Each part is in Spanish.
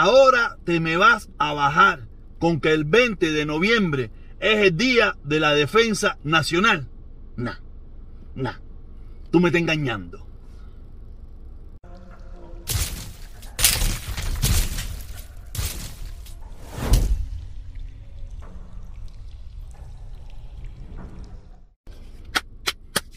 ahora te me vas a bajar con que el 20 de noviembre es el día de la defensa nacional. Nah, nah, tú me estás engañando.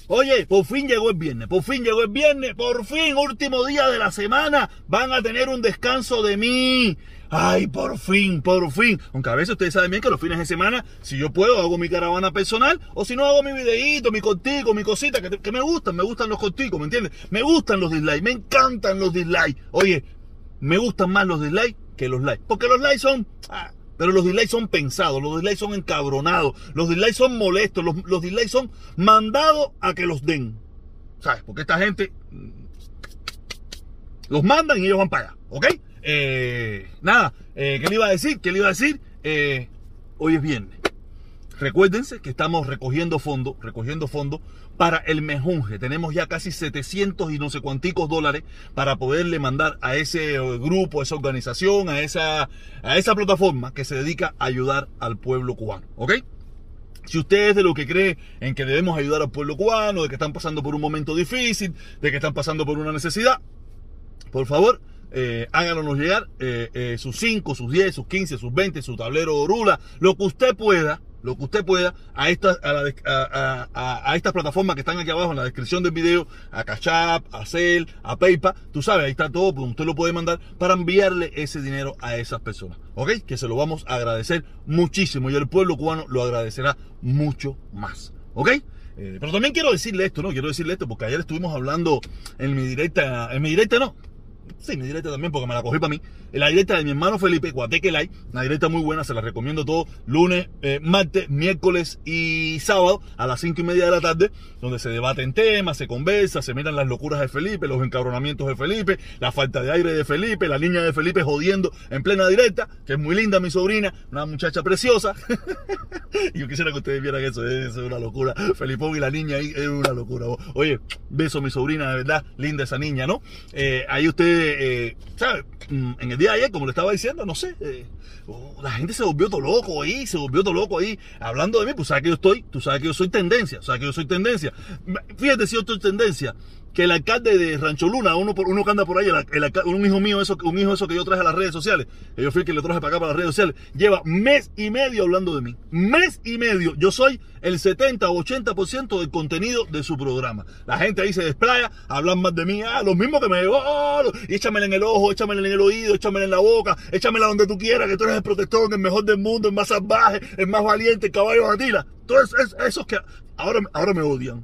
Oye, por fin llegó el viernes, por fin llegó el viernes, por fin, último día de la semana, van a tener un descanso de mí. Ay, por fin, por fin. Aunque a veces ustedes saben bien que los fines de semana, si yo puedo, hago mi caravana personal, o si no, hago mi videíto, mi cortico, mi cosita, que, que me gustan, me gustan los corticos, ¿me entiendes? Me gustan los dislikes, me encantan los dislikes. Oye, me gustan más los dislikes que los likes, porque los likes son... ah, pero los dislikes son pensados, los dislikes son encabronados, los dislikes son molestos, los, los dislikes son mandados a que los den. ¿Sabes? Porque esta gente los mandan y ellos van para allá, ¿ok? Eh, nada, eh, ¿qué le iba a decir? ¿Qué le iba a decir? Eh, hoy es viernes. Recuérdense que estamos recogiendo fondos, recogiendo fondos para el mejunje. Tenemos ya casi 700 y no sé cuánticos dólares para poderle mandar a ese grupo, a esa organización, a esa, a esa plataforma que se dedica a ayudar al pueblo cubano. ¿Ok? Si usted es de lo que cree en que debemos ayudar al pueblo cubano, de que están pasando por un momento difícil, de que están pasando por una necesidad, por favor, eh, háganos llegar eh, eh, sus 5, sus 10, sus 15, sus 20, su tablero Orula, lo que usted pueda, lo que usted pueda a esta, a, a, estas plataformas que están aquí abajo en la descripción del video, a Cash a Cel, a PayPal, tú sabes, ahí está todo, pues usted lo puede mandar para enviarle ese dinero a esas personas, ¿ok? Que se lo vamos a agradecer muchísimo y el pueblo cubano lo agradecerá mucho más, ¿ok? Eh, pero también quiero decirle esto, ¿no? Quiero decirle esto porque ayer estuvimos hablando en mi directa, en mi directa no, Sí, mi directa también, porque me la cogí para mí. La directa de mi hermano Felipe, Guateque Live. Una directa muy buena, se la recomiendo todo. Lunes, eh, martes, miércoles y sábado a las cinco y media de la tarde, donde se debaten temas, se conversa, se miran las locuras de Felipe, los encabronamientos de Felipe, la falta de aire de Felipe, la niña de Felipe jodiendo en plena directa, que es muy linda mi sobrina, una muchacha preciosa. Yo quisiera que ustedes vieran eso, eso es una locura. Felipón y la niña ahí es una locura. Oye, beso a mi sobrina, de verdad, linda esa niña, ¿no? Eh, ahí eh. Mm, En el día de ayer, como le estaba diciendo, no sé, eh, oh, la gente se volvió todo loco ahí, se volvió todo loco ahí, hablando de mí, pues sabes que yo estoy, tú sabes que yo soy tendencia, sabes que yo soy tendencia. Fíjate si yo estoy tendencia que el alcalde de Rancho Luna, uno, por, uno que anda por ahí, un hijo mío, eso, un hijo eso que yo traje a las redes sociales, que yo fui el que le traje para acá para las redes sociales, lleva mes y medio hablando de mí. Mes y medio. Yo soy el 70 o 80% del contenido de su programa. La gente ahí se desplaya, hablan más de mí, ah, los mismos que me oh, y échamela en el ojo, échamela en el oído, échamela en la boca, échamela donde tú quieras, que tú eres el protector, el mejor del mundo, el más salvaje, el más valiente, el caballo de Atila. Todos es- esos que ahora, ahora me odian.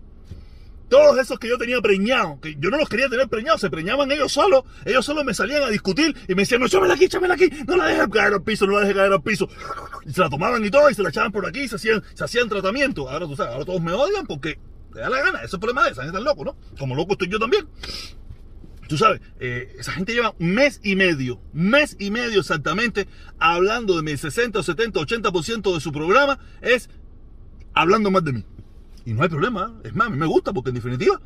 Todos esos que yo tenía preñados, que yo no los quería tener preñados, se preñaban ellos solos, ellos solos me salían a discutir y me decían, no, échamela aquí, échamela aquí, no la dejes caer al piso, no la dejes caer al piso. Y se la tomaban y todo, y se la echaban por aquí, y se hacían, se hacían tratamiento. Ahora tú sabes, ahora todos me odian porque le da la gana, ese es el problema de esa gente tan loco, ¿no? Como loco estoy yo también. Tú sabes, eh, esa gente lleva un mes y medio, mes y medio exactamente, hablando de mi 60 o 70, 80% de su programa, es hablando más de mí. Y no hay problema, es más, a mí me gusta porque en definitiva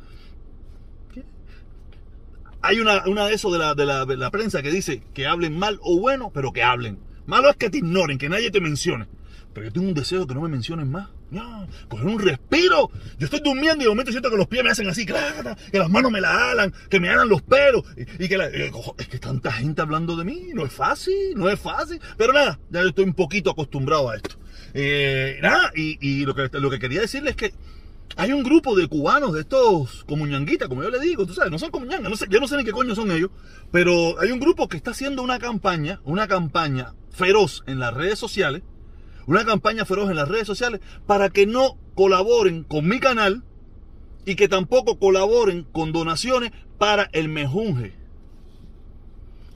hay una, una de eso de la, de, la, prensa que dice que hablen mal o bueno, pero que hablen. Malo es que te ignoren, que nadie te mencione. Pero yo tengo un deseo de que no me mencionen más. Coger un respiro. Yo estoy durmiendo y de momento siento que los pies me hacen así, que las manos me la alan, que me alan los pelos. Y, que la- es que tanta gente hablando de mí, no es fácil, no es fácil. Pero nada, ya estoy un poquito acostumbrado a esto. Eh, nada, y, y lo, que, lo que quería decirles es que hay un grupo de cubanos, de estos comuñanguitas, como yo le digo, tú sabes, no son comuñangas, no yo no sé ni qué coño son ellos, pero hay un grupo que está haciendo una campaña, una campaña feroz en las redes sociales, una campaña feroz en las redes sociales para que no colaboren con mi canal y que tampoco colaboren con donaciones para el mejunje.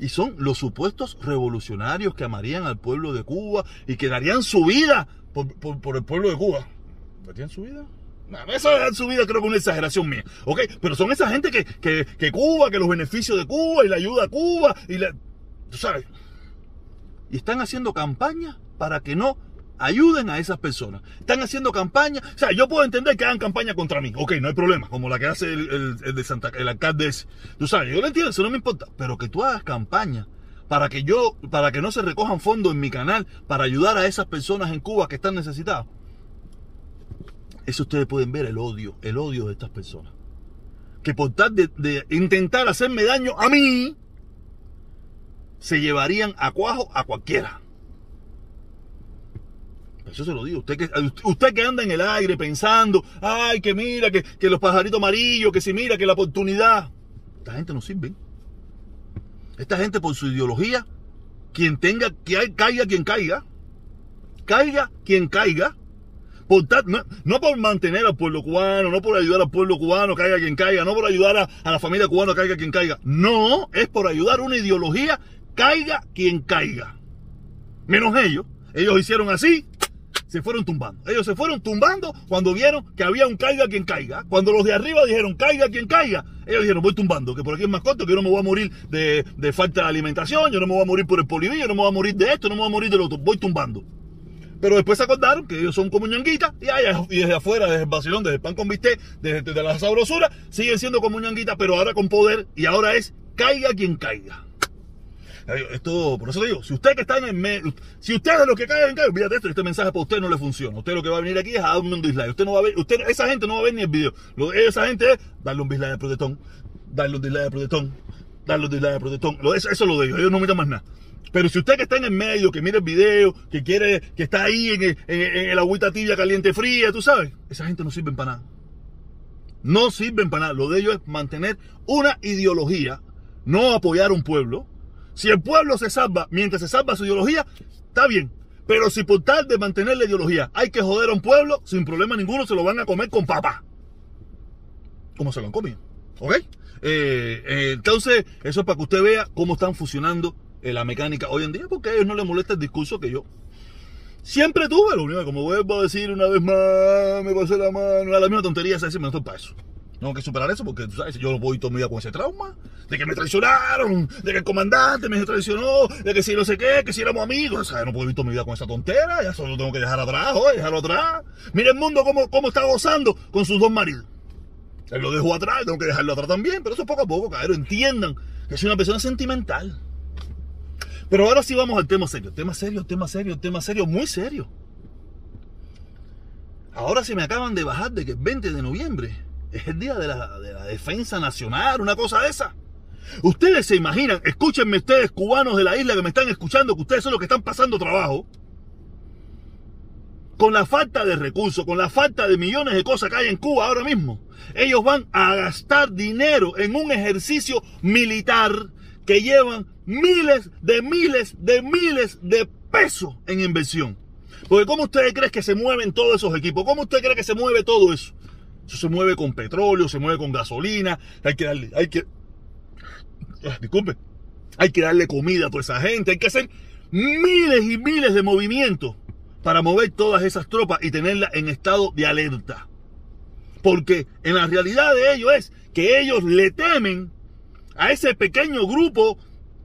Y son los supuestos revolucionarios que amarían al pueblo de Cuba y que darían su vida por- por el pueblo de Cuba. ¿Darían su vida? Eso de dar su vida creo que es una exageración mía, ¿ok? Pero son esa gente que, que, que Cuba, que los beneficios de Cuba y la ayuda a Cuba y la... Tú sabes. Y están haciendo campaña para que no ayuden a esas personas. Están haciendo campaña. O sea, yo puedo entender que hagan campaña contra mí. Ok, no hay problema. Como la que hace el, el- el de Santa, el alcalde ese. Tú sabes, yo lo entiendo, eso no me importa. Pero que tú hagas campaña para que yo, para que no se recojan fondos en mi canal para ayudar a esas personas en Cuba que están necesitadas. Eso ustedes pueden ver el odio, el odio de estas personas. Que por tal de, intentar hacerme daño a mí, se llevarían a cuajo a cualquiera. Eso se lo digo. Usted que, usted anda en el aire pensando, ay, que mira, que, que los pajaritos amarillos, que si mira, que la oportunidad. Esta gente no sirve. Esta gente por su ideología, quien tenga, que caiga quien caiga, caiga quien caiga, no, por mantener al pueblo cubano, no por ayudar al pueblo cubano, caiga quien caiga, no por ayudar a, la familia cubana, caiga quien caiga. No, es por ayudar una ideología, caiga quien caiga. Menos ellos. Ellos hicieron así, se fueron tumbando. Ellos se fueron tumbando cuando vieron que había un caiga quien caiga. Cuando los de arriba dijeron caiga quien caiga, ellos dijeron voy tumbando, que por aquí es más corto, que yo no me voy a morir de, falta de alimentación, yo no me voy a morir por el polivillo, yo no me voy a morir de esto, no me voy a morir de lo otro, voy tumbando. Pero después se acordaron que ellos son como ñanguitas y, y desde afuera, desde el vacilón, desde el pan con bistec, desde, la sabrosura, siguen siendo como ñanguitas, pero ahora con poder y ahora es caiga quien caiga. Esto, por eso digo, si usted que está en el si usted es de los que caen, caen, olvídate esto, este mensaje para usted no le funciona. Usted lo que va a venir aquí es a darme un dislike. Usted no va a ver, usted, esa gente no va a ver ni el video. Lo, esa gente es darle un dislike de protestón, darle un dislike de protestón, darle un dislike de protestón. eso, eso lo digo, ellos no miran más nada. Pero si usted que está en el medio, que mira el video, que quiere, que está ahí en, en, agüita tibia, caliente, fría, tú sabes, esa gente no sirve para nada. No sirven para nada. Lo de ellos es mantener una ideología, no apoyar a un pueblo, si el pueblo se salva mientras se salva su ideología, está bien. Pero si por tal de mantener la ideología hay que joder a un pueblo, sin problema ninguno se lo van a comer con papá. Como se lo han comido. ¿Ok? Eh, eh, entonces, eso es para que usted vea cómo están funcionando la mecánica hoy en día, porque a ellos no les molesta el discurso que yo siempre tuve. Lo único que, como vuelvo a decir una vez más, me pasé la mano, la misma tontería, se me no para eso. Tengo que superar eso porque, tú sabes, yo voy todo mi vida con ese trauma. De que me traicionaron, de que el comandante me traicionó, de que si no sé qué, que si éramos amigos. Sea, no puedo vivir toda mi vida con esa tontera. Ya solo tengo que dejar atrás, hoy, dejarlo atrás. Mira el mundo cómo, cómo está gozando con sus dos maridos. Él lo dejó atrás, tengo que dejarlo atrás también. Pero eso poco a poco, cabrón. Entiendan que soy una persona sentimental. Pero ahora sí vamos al tema serio. Tema serio, tema serio, tema serio, muy serio. Ahora se me acaban de bajar de que el 20 de noviembre es el día de la, defensa nacional, una cosa de esa. Ustedes se imaginan, escúchenme ustedes cubanos de la isla que me están escuchando, que ustedes son los que están pasando trabajo. Con la falta de recursos, con la falta de millones de cosas que hay en Cuba ahora mismo, ellos van a gastar dinero en un ejercicio militar que llevan miles de miles de miles de pesos en inversión. Porque ¿cómo ustedes creen que se mueven todos esos equipos? ¿Cómo usted cree que se mueve todo eso? Eso se mueve con petróleo, se mueve con gasolina, hay que darle, hay que, ah, disculpe, hay que darle comida a toda esa gente, hay que hacer miles y miles de movimientos para mover todas esas tropas y tenerlas en estado de alerta. Porque en la realidad de ellos es que ellos le temen a ese pequeño grupo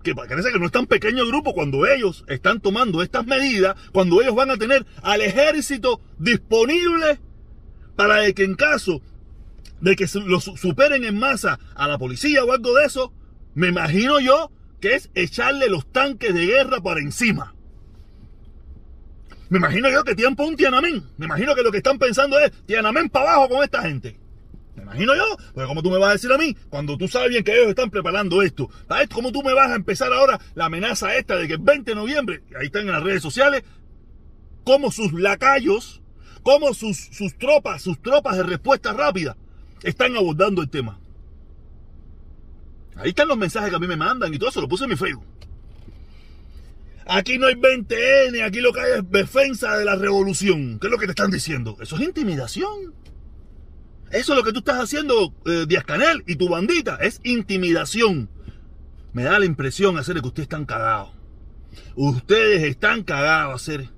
que parece que no es tan pequeño grupo cuando ellos están tomando estas medidas, cuando ellos van a tener al ejército disponible para que en caso de que los superen en masa a la policía o algo de eso, me imagino yo que es echarle los tanques de guerra para encima. Me imagino yo que tiempo un Tiananmen. Me imagino que lo que están pensando es Tiananmen para abajo con esta gente. Me imagino yo, porque como tú me vas a decir a mí, cuando tú sabes bien que ellos están preparando esto, ¿sabes cómo tú me vas a empezar ahora la amenaza esta de que el 20 de noviembre, ahí están en las redes sociales, como sus lacayos cómo sus, sus tropas, sus tropas de respuesta rápida están abordando el tema. Ahí están los mensajes que a mí me mandan y todo eso lo puse en mi Facebook. Aquí no hay 20N, aquí lo que hay es defensa de la revolución. ¿Qué es lo que te están diciendo? Eso es intimidación. Eso es lo que tú estás haciendo, eh, Díaz Canel y tu bandita. Es intimidación. Me da la impresión, hacer que ustedes están cagados. Ustedes están cagados, hacer.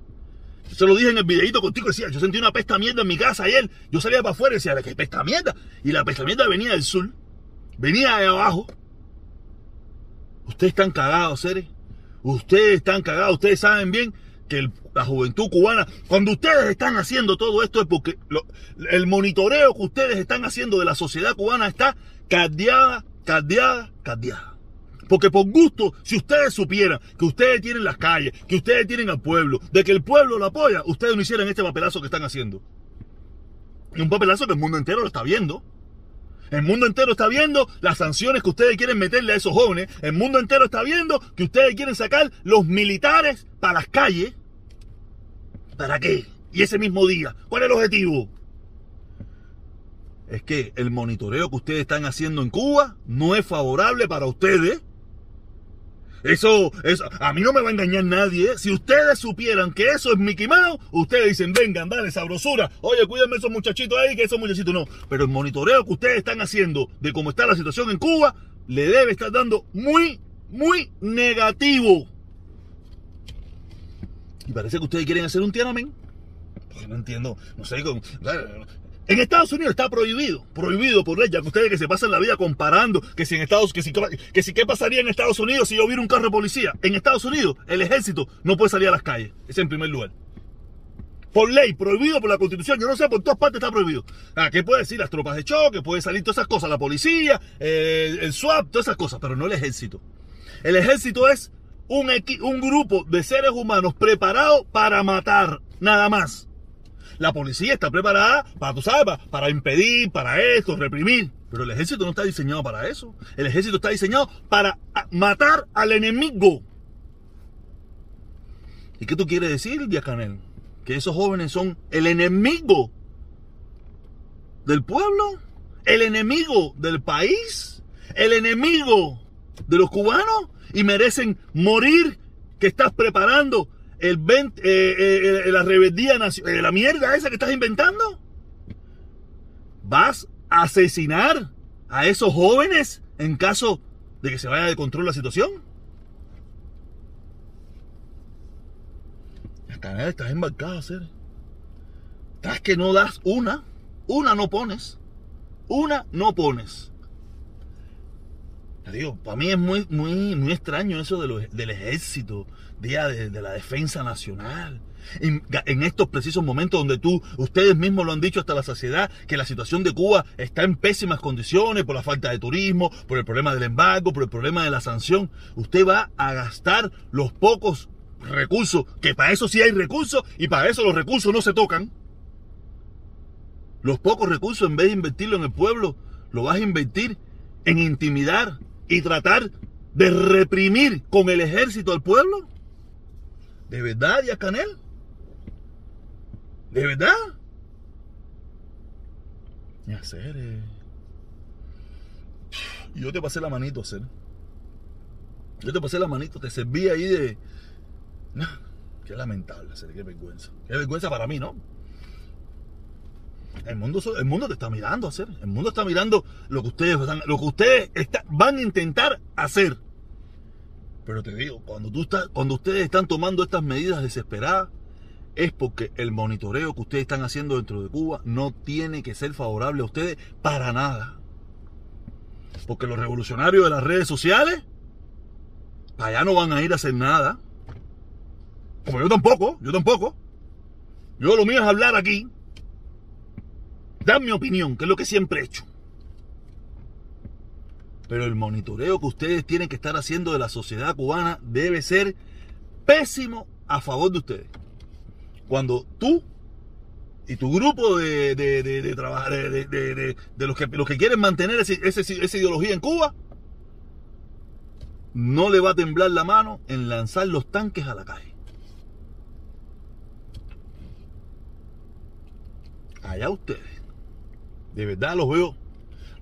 Se lo dije en el videito contigo, decía, yo sentí una pesta mierda en mi casa ayer. Yo salía para afuera y decía, ¿qué pesta mierda? Y la pesta mierda venía del sur, venía de abajo. Ustedes están cagados, seres. Ustedes están cagados, ustedes saben bien que la juventud cubana, cuando ustedes están haciendo todo esto es porque el monitoreo que ustedes están haciendo de la sociedad cubana está cadeada, cadeada, cadeada. Porque por gusto, si ustedes supieran que ustedes tienen las calles, que ustedes tienen al pueblo, de que el pueblo lo apoya, ustedes no hicieran este papelazo que están haciendo. Un papelazo que el mundo entero lo está viendo. El mundo entero está viendo las sanciones que ustedes quieren meterle a esos jóvenes. El mundo entero está viendo que ustedes quieren sacar los militares para las calles. ¿Para qué? Y ese mismo día. ¿Cuál es el objetivo? Es que el monitoreo que ustedes están haciendo en Cuba no es favorable para ustedes. Eso, eso, a mí no me va a engañar nadie. ¿eh? Si ustedes supieran que eso es Mickey Mouse, ustedes dicen, vengan, dale, sabrosura. Oye, cuídenme esos muchachitos ahí, que esos muchachitos no. Pero el monitoreo que ustedes están haciendo de cómo está la situación en Cuba, le debe estar dando muy, muy negativo. Y parece que ustedes quieren hacer un Tiananmen. Pues no entiendo, no sé, con, en Estados Unidos está prohibido, prohibido por ley, ya que ustedes que se pasan la vida comparando que si en Estados que si, que si qué pasaría en Estados Unidos si yo hubiera un carro de policía. En Estados Unidos el ejército no puede salir a las calles, es en primer lugar. Por ley, prohibido por la constitución, yo no sé, por todas partes está prohibido. Ah, ¿qué puede decir? Las tropas de choque, puede salir todas esas cosas, la policía, eh, el SWAP, todas esas cosas, pero no el ejército. El ejército es un, un grupo de seres humanos preparados para matar, nada más. La policía está preparada para, tú sabes, para, impedir, para esto, reprimir. Pero el ejército no está diseñado para eso. El ejército está diseñado para matar al enemigo. ¿Y qué tú quieres decir, Diacanel? Que esos jóvenes son el enemigo del pueblo, el enemigo del país, el enemigo de los cubanos y merecen morir que estás preparando el 20, eh, eh, eh, la rebeldía nacional, la mierda esa que estás inventando. ¿Vas a asesinar a esos jóvenes en caso de que se vaya de control la situación? Estás, estás embarcado, hacer. Estás que no das una, una no pones, una no pones. Digo, para mí es muy, muy, muy extraño eso del ejército, día de, la defensa nacional. En, estos precisos momentos donde tú, ustedes mismos lo han dicho hasta la saciedad, que la situación de Cuba está en pésimas condiciones por la falta de turismo, por el problema del embargo, por el problema de la sanción. Usted va a gastar los pocos recursos, que para eso sí hay recursos y para eso los recursos no se tocan. Los pocos recursos, en vez de invertirlo en el pueblo, lo vas a invertir en intimidar y tratar de reprimir con el ejército al pueblo? ¿De verdad, Díaz Canel? ¿De verdad? Y hacer. Yo te pasé la manito, hacer. Yo te pasé la manito, te serví ahí de. No, qué lamentable, hacer, qué vergüenza. Qué vergüenza para mí, ¿no? El mundo, el mundo te está mirando hacer. El mundo está mirando lo que ustedes, lo que ustedes van a intentar hacer. Pero te digo, cuando, tú estás, cuando ustedes están tomando estas medidas desesperadas, es porque el monitoreo que ustedes están haciendo dentro de Cuba no tiene que ser favorable a ustedes para nada. Porque los revolucionarios de las redes sociales, para allá no van a ir a hacer nada. Como yo tampoco, yo tampoco. Yo lo mío es hablar aquí dar mi opinión, que es lo que siempre he hecho. Pero el monitoreo que ustedes tienen que estar haciendo de la sociedad cubana debe ser pésimo a favor de ustedes. Cuando tú y tu grupo de, de, de, de, de los, que, los que quieren mantener esa ideología en Cuba, no le va a temblar la mano en lanzar los tanques a la calle. Allá ustedes. De verdad los veo,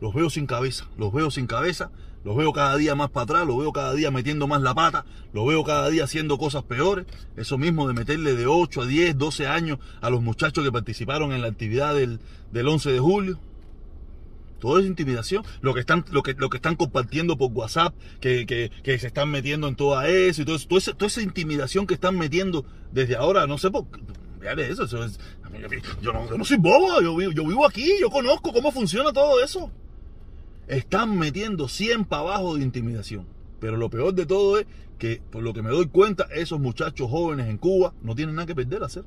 los veo sin cabeza, los veo sin cabeza, los veo cada día más para atrás, los veo cada día metiendo más la pata, los veo cada día haciendo cosas peores. Eso mismo de meterle de 8 a 10, 12 años a los muchachos que participaron en la actividad del, 11 de julio. Todo es intimidación. Lo que están, lo que, lo que están compartiendo por WhatsApp, que, que, se están metiendo en todo eso y todo eso, toda, toda esa intimidación que están metiendo desde ahora, no sé por eso, eso es, yo, no, soy bobo, yo, vivo aquí, yo conozco cómo funciona todo eso. Están metiendo 100 para abajo de intimidación. Pero lo peor de todo es que, por lo que me doy cuenta, esos muchachos jóvenes en Cuba no tienen nada que perder hacer.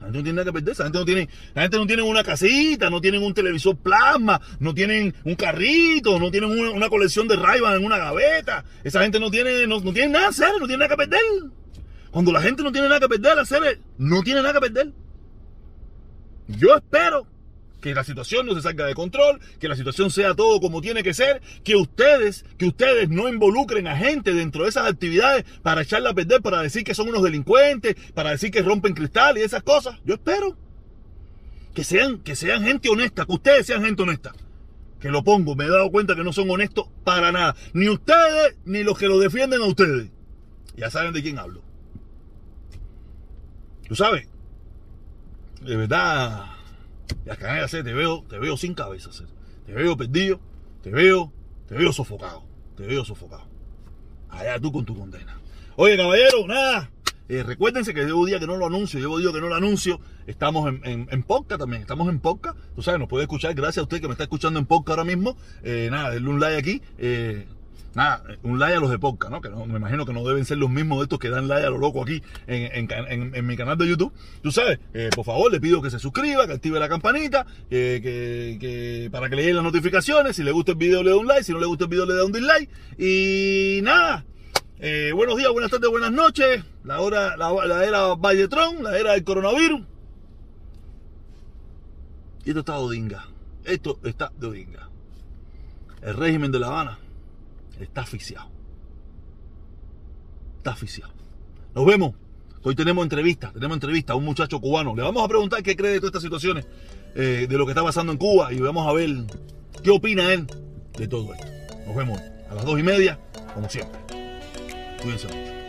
La gente no tiene nada que perder, la gente no tiene, la gente no tiene una casita, no tienen un televisor plasma, no tienen un carrito, no tienen una, colección de ray en una gaveta. Esa gente no tiene, no, tiene nada que hacer, no tiene nada que perder. Cuando la gente no tiene nada que perder, hacer, no tiene nada que perder. Yo espero que la situación no se salga de control, que la situación sea todo como tiene que ser, que ustedes, que ustedes no involucren a gente dentro de esas actividades para echarla a perder, para decir que son unos delincuentes, para decir que rompen cristal y esas cosas. Yo espero que sean, que sean gente honesta, que ustedes sean gente honesta. Que lo pongo, me he dado cuenta que no son honestos para nada. Ni ustedes, ni los que lo defienden a ustedes. Ya saben de quién hablo. Sabes, de verdad, ya que te veo, te veo sin cabeza, te veo perdido, te veo, te veo sofocado, te veo sofocado. Allá tú con tu condena. Oye, caballero, nada. Eh, recuérdense que llevo día que no lo anuncio, llevo día que no lo anuncio. Estamos en, en, en podcast también, estamos en podcast. Tú sabes, nos puede escuchar, gracias a usted que me está escuchando en podcast ahora mismo. Eh, nada, denle un like aquí. Eh, nada, un like a los de podcast, ¿no? Que no, me imagino que no deben ser los mismos de estos que dan like a lo loco aquí en, mi canal de YouTube. Tú sabes, eh, por favor, le pido que se suscriba, que active la campanita, que, para que le den las notificaciones. Si le gusta el video, le da un like. Si no le gusta el video, le da un dislike. Y nada. Eh, buenos días, buenas tardes, buenas noches. La hora, la, la era Valletron, la era del coronavirus. Y esto está de Odinga. Esto está de Odinga. El régimen de La Habana está asfixiado. Está asfixiado. Nos vemos. Hoy tenemos entrevista, tenemos entrevista a un muchacho cubano. Le vamos a preguntar qué cree de todas estas situaciones, eh, de lo que está pasando en Cuba y vamos a ver qué opina él de todo esto. Nos vemos a las dos y media, como siempre. Cuídense mucho.